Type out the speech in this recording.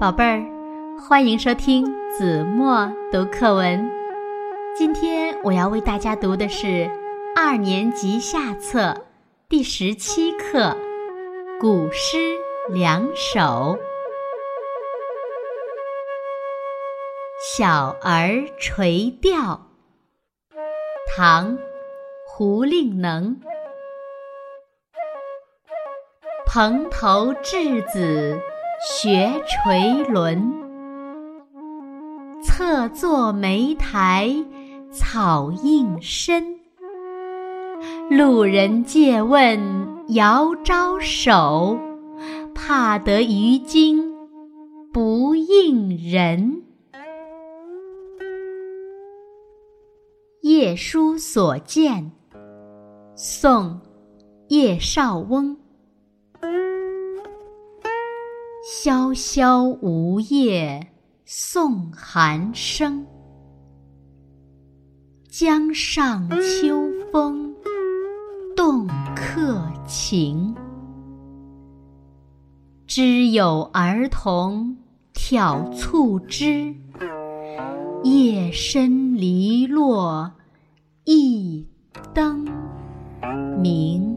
宝贝儿，欢迎收听子墨读课文。今天我要为大家读的是二年级下册第十七课《古诗两首》。《小儿垂钓》，唐·胡令能。蓬头稚子学垂纶，侧坐莓苔草映身。路人借问遥招手，怕得鱼惊不应人。夜书所见，宋·叶绍翁。萧萧梧叶送寒声，江上秋风动客情。知有儿童挑促织，夜深篱落一灯明。